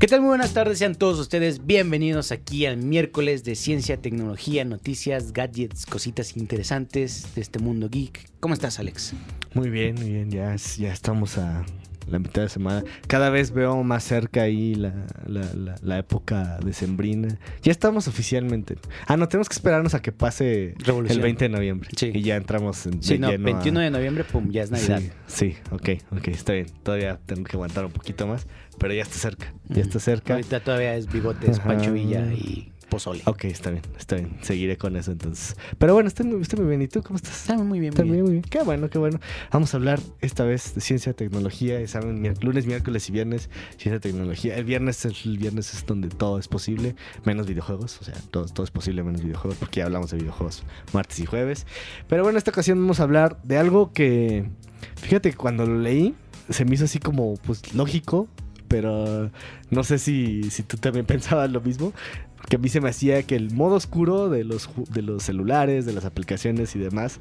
¿Qué tal? Muy buenas tardes, sean todos ustedes bienvenidos aquí al miércoles de ciencia, tecnología, noticias, gadgets, cositas interesantes de este mundo geek. ¿Cómo estás, Alex? Muy bien, muy bien, ya, ya estamos a la mitad de semana. Cada vez veo más cerca ahí la, la, la, la época decembrina. Ya estamos oficialmente. Ah, no, tenemos que esperarnos a que pase Revolución. el 20 de noviembre. Sí. Y ya entramos en Sí, no, lleno a- 21 de noviembre, pum, ya es Navidad. Sí, sí, ok, ok, está bien. Todavía tengo que aguantar un poquito más, pero ya está cerca, ya está cerca. Ahorita todavía es bigotes, Ajá. Pancho Villa y pozole. Ok, está bien, está bien. Seguiré con eso entonces. Pero bueno, estoy muy, estoy muy bien. ¿Y tú cómo estás? Está muy bien, muy bien. muy bien. Qué bueno, qué bueno. Vamos a hablar esta vez de ciencia, tecnología. Saben, lunes, miércoles y viernes, ciencia, tecnología. El viernes es, el viernes es donde todo es posible, menos videojuegos. O sea, todo, todo es posible menos videojuegos, porque ya hablamos de videojuegos martes y jueves. Pero bueno, esta ocasión vamos a hablar de algo que, fíjate, que cuando lo leí, se me hizo así como, pues, lógico. Pero no sé si, si tú también pensabas lo mismo. Porque a mí se me hacía que el modo oscuro de los, de los celulares, de las aplicaciones y demás,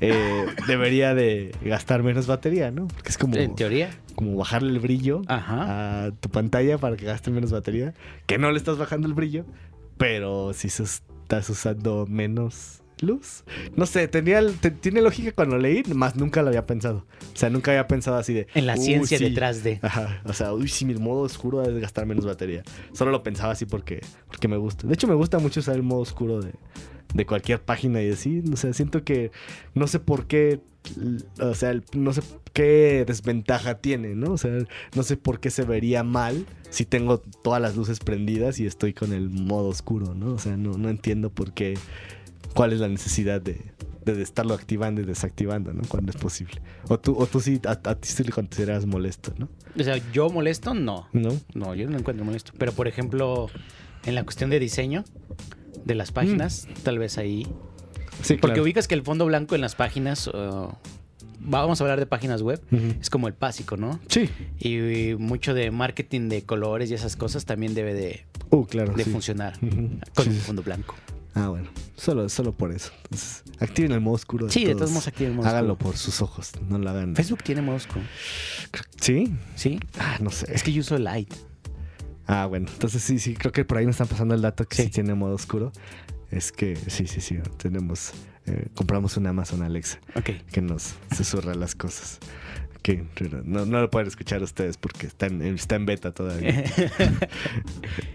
eh, debería de gastar menos batería, ¿no? Porque es como, En teoría. como bajarle el brillo Ajá. a tu pantalla para que gaste menos batería. Que no le estás bajando el brillo, pero si estás usando menos luz. No sé, tenía, te- tiene lógica cuando leí, más nunca lo había pensado. O sea, nunca había pensado así de... En la "Uy, ciencia sí". detrás de. Ajá, o sea, uy, si mi modo oscuro debe gastar menos batería. Solo lo pensaba así porque, porque me gusta. De hecho, me gusta mucho usar el modo oscuro de, de cualquier página y así. O sea, siento que no sé por qué, o sea, no sé qué desventaja tiene, ¿no? O sea, no sé por qué se vería mal si tengo todas las luces prendidas y estoy con el modo oscuro, ¿no? O sea, no, no entiendo por qué, cuál es la necesidad de, de estarlo activando y desactivando, ¿no? Cuando es posible. O tú, o tú sí, a, a ti sí le consideras molesto, ¿no? O sea, yo molesto, no. ¿No? No, yo no encuentro molesto. Pero, por ejemplo, en la cuestión de diseño de las páginas, tal vez ahí. Sí, Porque claro. ubicas que el fondo blanco en las páginas. uh, vamos a hablar de páginas web. Es como el básico, ¿no? Sí. Y mucho de marketing de colores y esas cosas también debe de, Uh, claro. de sí. funcionar con Sí, un sí. fondo blanco. Ah, bueno. Solo, solo por eso. Entonces, activen el modo oscuro. Sí, de todos modos activen el modo Háganlo oscuro. por sus ojos. No lo hagan. Facebook tiene modo oscuro. ¿Sí? ¿Sí? Ah, no sé. Es que yo uso Light. Ah, bueno. Entonces sí, sí. Creo que por ahí nos están pasando el dato que sí, Sí. tiene modo oscuro. Es que sí, sí, sí. Tenemos. eh, compramos un Amazon Alexa Ok. que nos susurra las cosas. Que no, no lo pueden escuchar ustedes porque está en, está en beta todavía.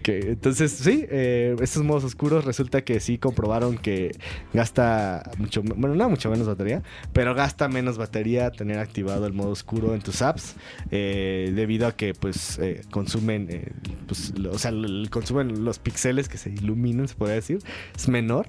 Que, entonces, sí, eh, estos modos oscuros resulta que sí comprobaron que gasta mucho, bueno, no mucho menos batería, pero gasta menos batería tener activado el modo oscuro en tus apps, eh, debido a que pues eh, consumen, eh, pues, o sea, consumen los píxeles que se iluminan, se podría decir, es menor.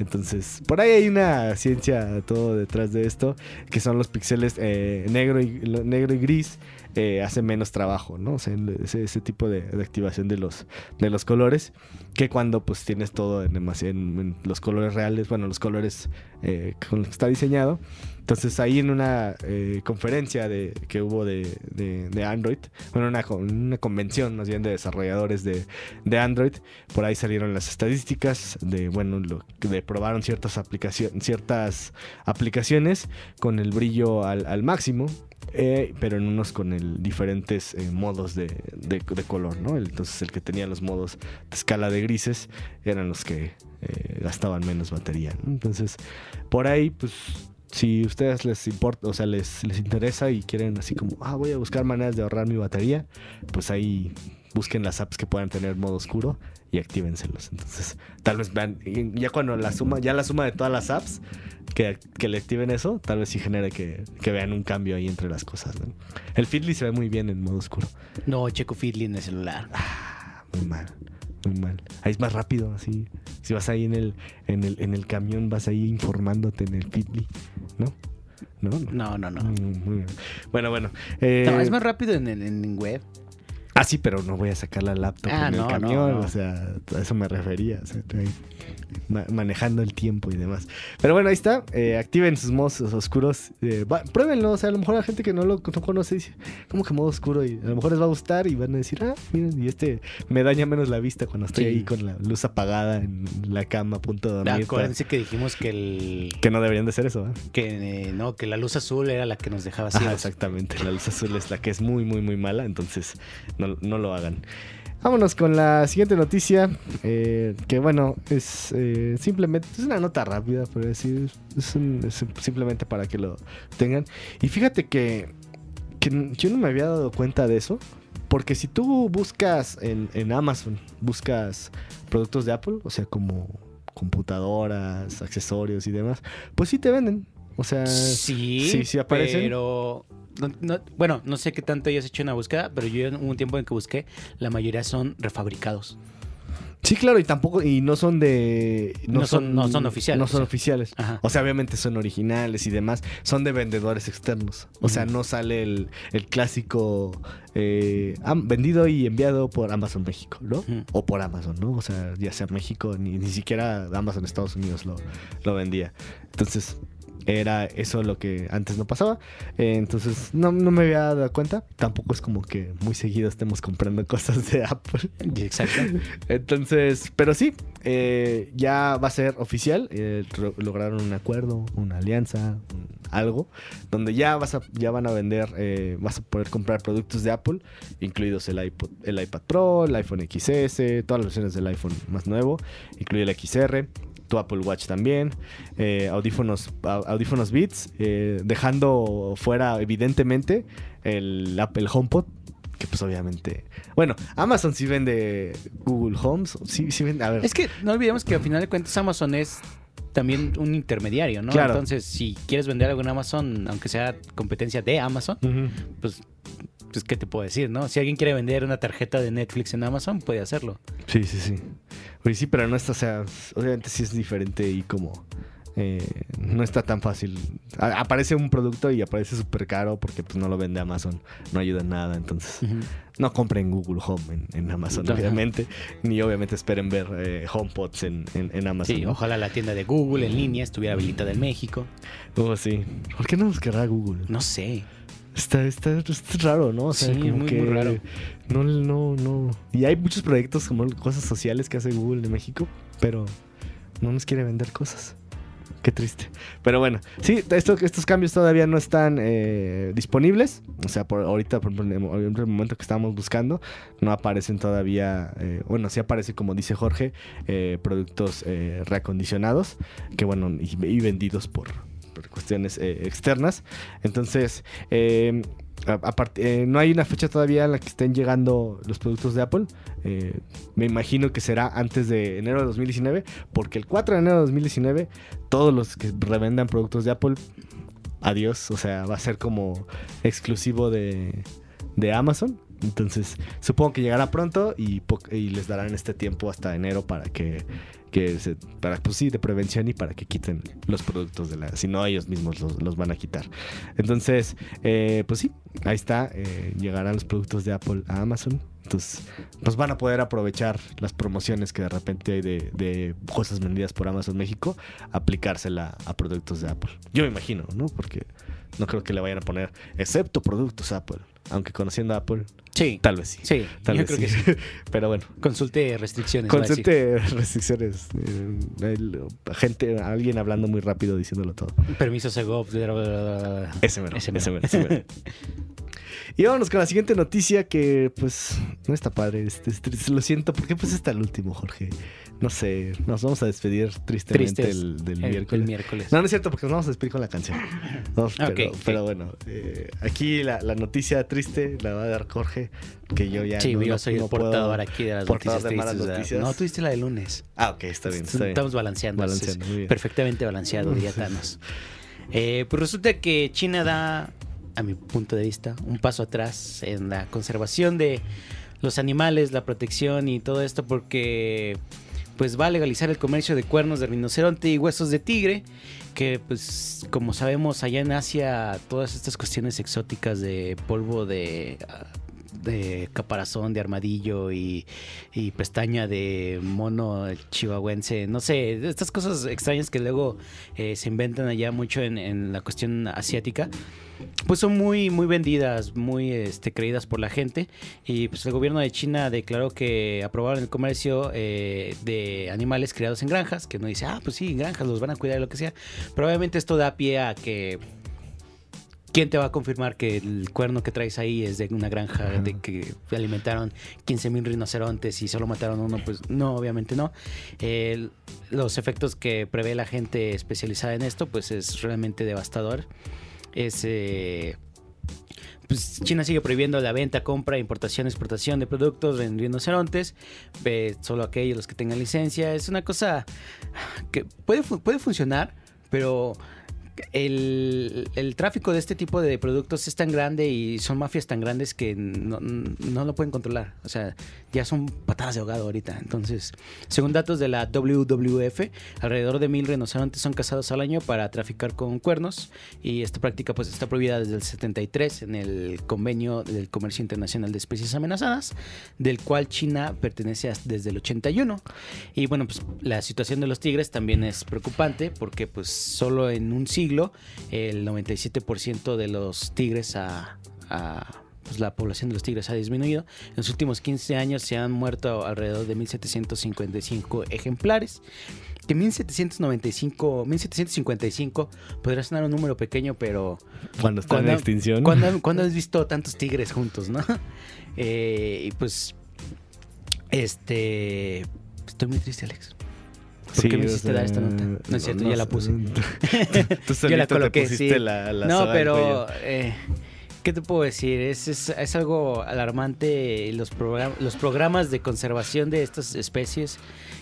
Entonces, por ahí hay una ciencia todo detrás de esto, que son los píxeles eh, negro, y, negro y gris, eh, hace menos trabajo, ¿no? Ese, tipo de, activación de los, de los colores, que cuando pues tienes todo en, los colores reales, bueno, los colores eh, con los que está diseñado. Entonces ahí en una eh, conferencia de, que hubo de, de- Android, bueno, una, una convención más bien de desarrolladores de, de Android, por ahí salieron las estadísticas de, bueno, de probaron ciertas, aplicaciones ciertas aplicaciones con el brillo al máximo, eh, pero en unos con el diferentes eh, modos de, de- color, ¿no? Entonces el que tenía los modos de escala de grises eran los que eh, gastaban menos batería. Entonces, por ahí, pues, si ustedes les importa, o sea, les, les interesa y quieren así como, ah, voy a buscar maneras de ahorrar mi batería, pues ahí busquen las apps que puedan tener modo oscuro y actívenselos. Entonces, tal vez vean, ya cuando la suma, ya la suma de todas las apps que, que le activen eso, tal vez sí genere que, que vean un cambio ahí entre las cosas. ¿no? El Fitly se ve muy bien en modo oscuro. No, checo Feedly en el celular. Ah, muy mal, muy mal. Ahí es más rápido, así. Si vas ahí en el, en el, en el camión, vas ahí informándote en el Fitly, ¿no? No, no. No, no, no. Muy bien. Bueno, bueno. eh, No, es más rápido en, en- en web. Ah, sí, pero no voy a sacar la laptop Ah, en no, el camión. no. O sea, a eso me refería. o sea, ahí, ma- manejando el tiempo y demás. Pero bueno, ahí está. Eh, activen sus modos oscuros. Eh, va- pruébenlo. O sea, a lo mejor la gente que no lo no conoce dice, ¿cómo que modo oscuro? Y a lo mejor les va a gustar y van a decir, ah, miren, y este me daña menos la vista cuando estoy Sí. ahí con la luz apagada en la cama a punto de dormir. Acuérdense que dijimos que el Que no deberían de ser eso, ¿eh? que no que la luz azul era la que nos dejaba Ajá, ciegos. exactamente. La luz azul es la que es muy, muy, muy mala. Entonces, no, no lo hagan. Vámonos con la siguiente noticia. eh, que bueno, es eh, simplemente. Es una nota rápida, por decir. Es, un- simplemente para que lo tengan. Y fíjate que, que yo no me había dado cuenta de eso. Porque si tú buscas en, en Amazon, buscas productos de Apple, o sea, como computadoras, accesorios y demás, pues sí te venden. O sea, Sí, sí, sí aparecen. Pero no- no- bueno, no sé qué tanto hayas hecho una búsqueda, pero yo en un tiempo en que busqué, la mayoría son refabricados. Sí, claro, y tampoco, y no son de... No son- no son oficiales, No o son sea. oficiales. Ajá. O sea, obviamente son originales y demás. Son de vendedores externos. O sea, no sale el, el clásico eh, vendido y enviado por Amazon México, ¿no? O por Amazon, ¿no? O sea, ya sea México, ni, ni siquiera Amazon Estados Unidos lo, lo vendía. Entonces, era eso lo que antes no pasaba. Eh, entonces, no, no me había dado cuenta. Tampoco es como que muy seguido estemos comprando cosas de Apple. Exacto. Entonces, pero sí, eh, ya va a ser oficial. eh, ro- lograron un acuerdo, una alianza, un- algo, donde ya vas a, ya van a vender, vas a poder comprar productos de Apple, incluidos el iPod, el iPad Pro, el iPhone XS, todas las versiones del iPhone más nuevo, incluye el XR. Tu Apple Watch también, eh, audífonos, au- audífonos Beats, eh, dejando fuera evidentemente el Apple HomePod, que pues obviamente... Bueno, Amazon sí vende Google Homes, sí, sí vende... A ver, Es que no olvidemos que al final de cuentas Amazon es también un intermediario, ¿no? Claro. Entonces, si quieres vender algo en Amazon, aunque sea competencia de Amazon, pues, pues ¿qué te puedo decir, no? Si alguien quiere vender una tarjeta de Netflix en Amazon, puede hacerlo. Sí, sí, sí. Oye, sí, pero no está, o sea, obviamente sí es diferente y como... eh, no está tan fácil. A- aparece un producto y aparece súper caro porque pues no lo vende Amazon. No ayuda en nada, entonces... No compren Google Home en, en Amazon, obviamente. Ni obviamente esperen ver eh, HomePods en, en, en Amazon. Sí, ¿no? ojalá la tienda de Google en línea estuviera habilitada en México. Oh, sí. ¿Por qué no nos querrá Google? No sé. Está, está, está raro, ¿no? O sea, Sí, como muy, que muy raro. No, no, no. Y hay muchos proyectos como cosas sociales que hace Google en México, pero no nos quiere vender cosas. Qué triste. Pero bueno, sí, esto- estos cambios todavía no están eh, disponibles. O sea, por ahorita, por en el momento que estábamos buscando, no aparecen todavía. eh, bueno, sí aparece, como dice Jorge, eh, productos reacondicionados, que bueno, y, y vendidos por, cuestiones eh, externas. Entonces, apart- eh, no hay una fecha todavía en la que estén llegando los productos de Apple. Eh, me imagino que será antes de enero de 2019, porque el 4 de enero de 2019, todos los que revendan productos de Apple, adiós. O sea, va a ser como exclusivo de, de Amazon. Entonces, supongo que llegará pronto y, y les darán este tiempo hasta enero para que, que se, para, pues sí, de prevención y para que quiten los productos de la, si no ellos mismos los, los van a quitar. Entonces, eh, pues sí, ahí está, eh, llegarán los productos de Apple a Amazon. Entonces, pues van a poder aprovechar las promociones que de repente hay de, de cosas vendidas por Amazon México, aplicársela a productos de Apple. Yo me imagino, ¿no? Porque no creo que le vayan a poner, excepto productos Apple. Aunque conociendo a Apple, Sí. tal vez sí. Sí, Tal yo vez creo sí. que sí. Pero bueno, Consulte restricciones. consulte restricciones. eh, el- gente, alguien hablando muy rápido diciéndolo todo. Permiso Segov. bla, bla. Ese mero, Ese ese mero. mero, ese mero. Y vámonos con la siguiente noticia que pues no está padre. Este, es triste. Lo siento, ¿por qué pues está el último, Jorge? No sé, nos vamos a despedir tristemente Tristes. el, del El- miércoles. el miércoles. No, no es cierto, porque nos vamos a despedir con la canción. No, pero, Ok, ok. pero bueno, eh, aquí la, la noticia triste la va a dar Jorge, que yo ya Sí, no, yo soy no el puedo- portador aquí de las noticias de malas noticias. No, tú diste la de lunes. Ah, ok, está bien, está bien. Estamos balanceando. Perfectamente balanceado, diría Thanos. Eh, pues resulta que China da, a mi punto de vista, un paso atrás en la conservación de los animales, la protección y todo esto porque pues va a legalizar el comercio de cuernos de rinoceronte y huesos de tigre, que pues como sabemos allá en Asia todas estas cuestiones exóticas de polvo de ah, de caparazón de armadillo y, pestaña de mono chihuahuense. No sé, estas cosas extrañas que luego eh, se inventan allá mucho en, en la cuestión asiática pues son muy muy vendidas, muy este, creídas por la gente y pues el gobierno de China declaró que aprobaron el comercio eh, de animales criados en granjas, que no dice, ah, pues sí, granjas los van a cuidar y lo que sea, pero obviamente esto da pie a que ¿Quién te va a confirmar que el cuerno que traes ahí es de una granja de que alimentaron 15 mil rinocerontes y solo mataron uno? Pues no, obviamente no. Los efectos que prevé la gente especializada en esto, pues es realmente devastador. Es. eh, pues China sigue prohibiendo la venta, compra, importación, exportación de productos de rinocerontes, eh, solo aquellos los que tengan licencia. Es una cosa que puede, puede funcionar, pero el, el tráfico de este tipo de productos es tan grande y son mafias tan grandes que no, no lo pueden controlar. O sea, ya son patadas de ahogado ahorita. Entonces, según datos de la WWF, alrededor de mil rinocerontes son cazados al año para traficar con cuernos y esta práctica pues está prohibida desde el 73 en el convenio del comercio internacional de especies amenazadas, del cual China pertenece desde el 81. Y bueno, pues la situación de los tigres también es preocupante porque pues solo en un siglo el 97% de los tigres a, a- pues la población de los tigres ha disminuido. En los últimos 15 años se han muerto alrededor de 1755 ejemplares. Que 1795, 1755 podría sonar un número pequeño, pero Cuando en Cuando- extinción. ¿Cuándo, cuándo has visto tantos tigres juntos, no? Eh, y pues, este, estoy muy triste, Alex. ¿Por qué me o hiciste sea, dar esta nota? No es cierto, ya la puse. Tú Yo la te coloqué, pusiste sí. la, la no, pero, eh, ¿qué te puedo decir? Es, es, es algo alarmante los, program- los programas de conservación de estas especies,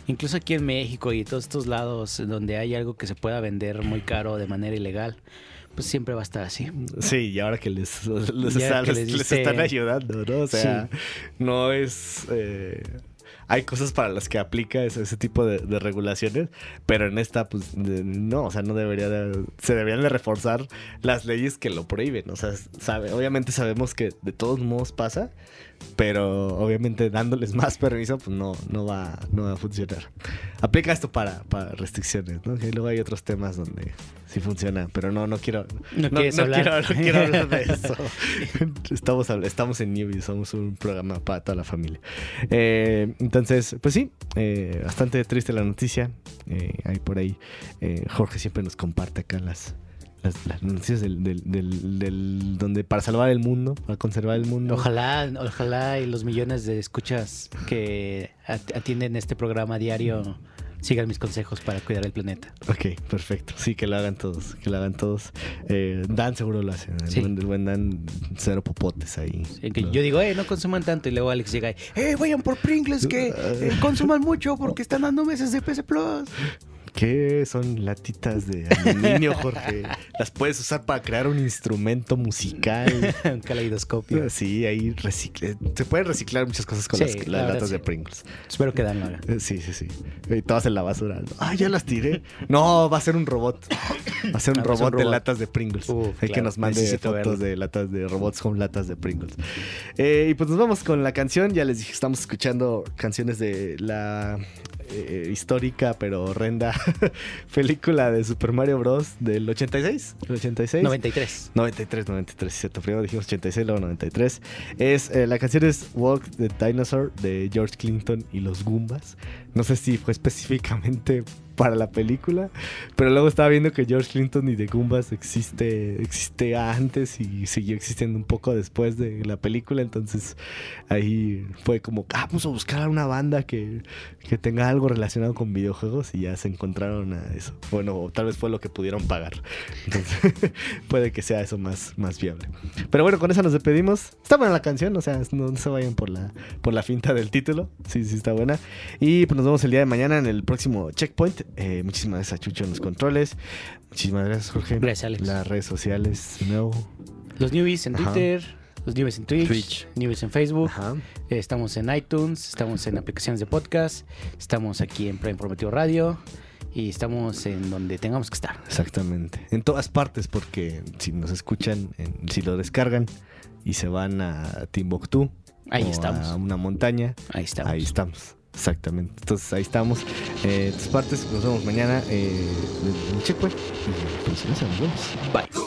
incluso aquí en México y todos estos lados donde hay algo que se pueda vender muy caro de manera ilegal, pues siempre va a estar así. Sí, y ahora que les, les, Ya están, que les- les diste- están ayudando, ¿no? O sea, no es... eh, hay cosas para las que aplica ese, tipo de, de regulaciones, pero en esta, pues, no, o sea, no debería de... Se deberían de reforzar las leyes que lo prohíben, o sea, obviamente sabemos que de todos modos pasa, pero obviamente dándoles más permiso, pues no, no, va, no va a funcionar. Aplica esto para, para restricciones, ¿no? Que luego hay otros temas donde sí funciona, pero no, no quiero... No hablar. Quiero, no quiero hablar de eso. estamos, estamos en Newbie, somos un programa para toda la familia. Eh, entonces, pues sí, eh, bastante triste la noticia. Eh, hay por ahí, eh, Jorge siempre nos comparte acá las, las, las noticias del, del, del- del- donde para salvar el mundo, para conservar el mundo. Ojalá, ojalá y los millones de escuchas que at- atienden este programa diario sigan mis consejos para cuidar el planeta. Ok, perfecto. Sí, que lo hagan todos, que lo hagan todos. Eh, Dan seguro lo hace. El, Sí. buen, el buen Dan, cero popotes ahí. En que yo digo, eh, no consuman tanto. Y luego Alex llega y, eh, vayan por Pringles que eh, consuman mucho porque están dando meses de PC Plus. ¿Qué son latitas de aluminio, Jorge? Las puedes usar para crear un instrumento musical. Un caleidoscopio. Sí, ahí recicle. Se pueden reciclar muchas cosas con Sí, las, latas sí. de Pringles. Espero que Dan haga. Eh, Sí, sí, sí. Y todas en la basura. Ah, ya las tiré. No, va a ser un robot. Va a ser un Ah, robot, de latas de Pringles. Hay que nos mande fotos verlo. de latas de robots con latas de Pringles. Eh, y pues nos vamos con la canción. Ya les dije, estamos escuchando canciones de la eh, histórica pero horrenda película de Super Mario Bros. del 86. ¿El 86? 93. 93, 93, cierto. Primero dijimos 86, luego 93. Es, eh, la canción es Walk the Dinosaur de George Clinton y los Goombas. No sé si fue específicamente para la película, pero luego estaba viendo que George Clinton y The Goombas existe, existe antes y siguió existiendo un poco después de la película. Entonces ahí fue como, ah, vamos a buscar una banda que, que tenga algo relacionado con videojuegos y ya se encontraron a eso. Bueno, tal vez fue lo que pudieron pagar. Entonces, puede que sea eso más, más viable. Pero bueno, con eso nos despedimos. Está buena la canción, o sea, no, no se vayan por la, por la finta del título. Sí, sí, está buena. Y pues nos vemos el día de mañana en el próximo checkpoint. Eh, muchísimas gracias a Chucho en los controles. Muchísimas gracias, Jorge. Gracias, Alex. Las redes sociales, no. Los newbies en Twitter los Nubes en Twitch, Twitch. En Facebook, eh, estamos en iTunes, estamos en aplicaciones de podcast, estamos aquí en Prime Prometido Radio y estamos en donde tengamos que estar. Exactamente, en todas partes, porque si nos escuchan, si lo descargan y se van a Timbuktu, ahí estamos. A una montaña, ahí estamos. Ahí estamos. Exactamente. Entonces ahí estamos. Eh, tus partes, nos vemos mañana. Eh, en Checkpoint. Pues, nos. Bye.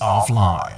offline.